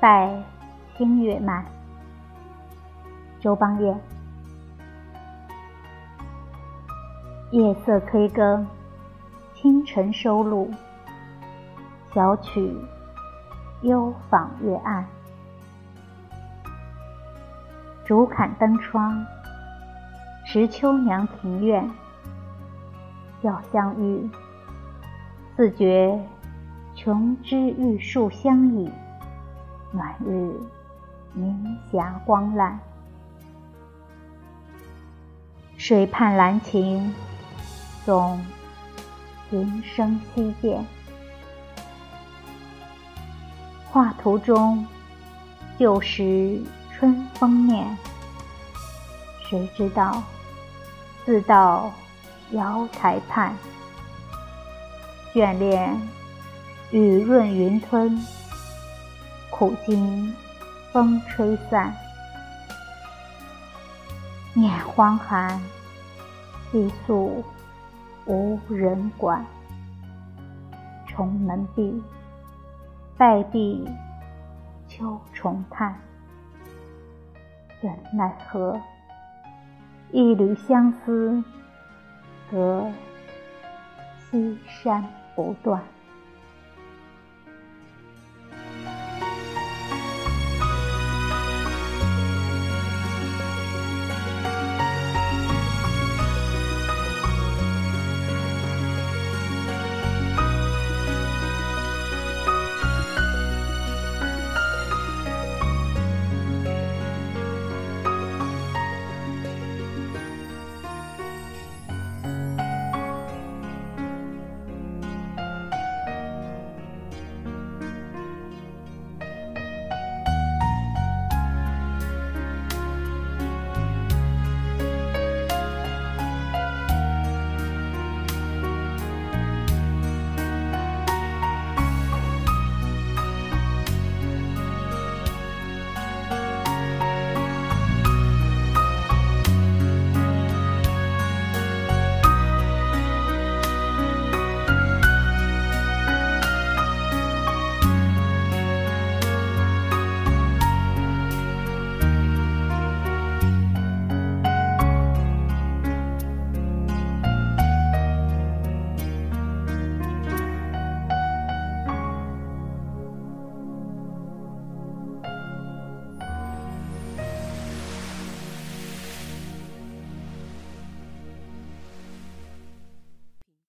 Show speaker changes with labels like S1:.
S1: 拜清月满，周邦彦。夜色催更，清晨收录。小曲幽访月暗，竹槛灯窗，石秋娘庭院。要相遇，自觉琼枝玉树相倚，暖日明霞光烂。水畔兰情，总琴声稀见。画图中，旧时春风面。谁知道，自到。瑶台畔，眷恋雨润云吞，苦经风吹散。念荒寒，寄宿无人管。重门闭，败地秋虫叹。怎奈何，一缕相思。隔西山不断。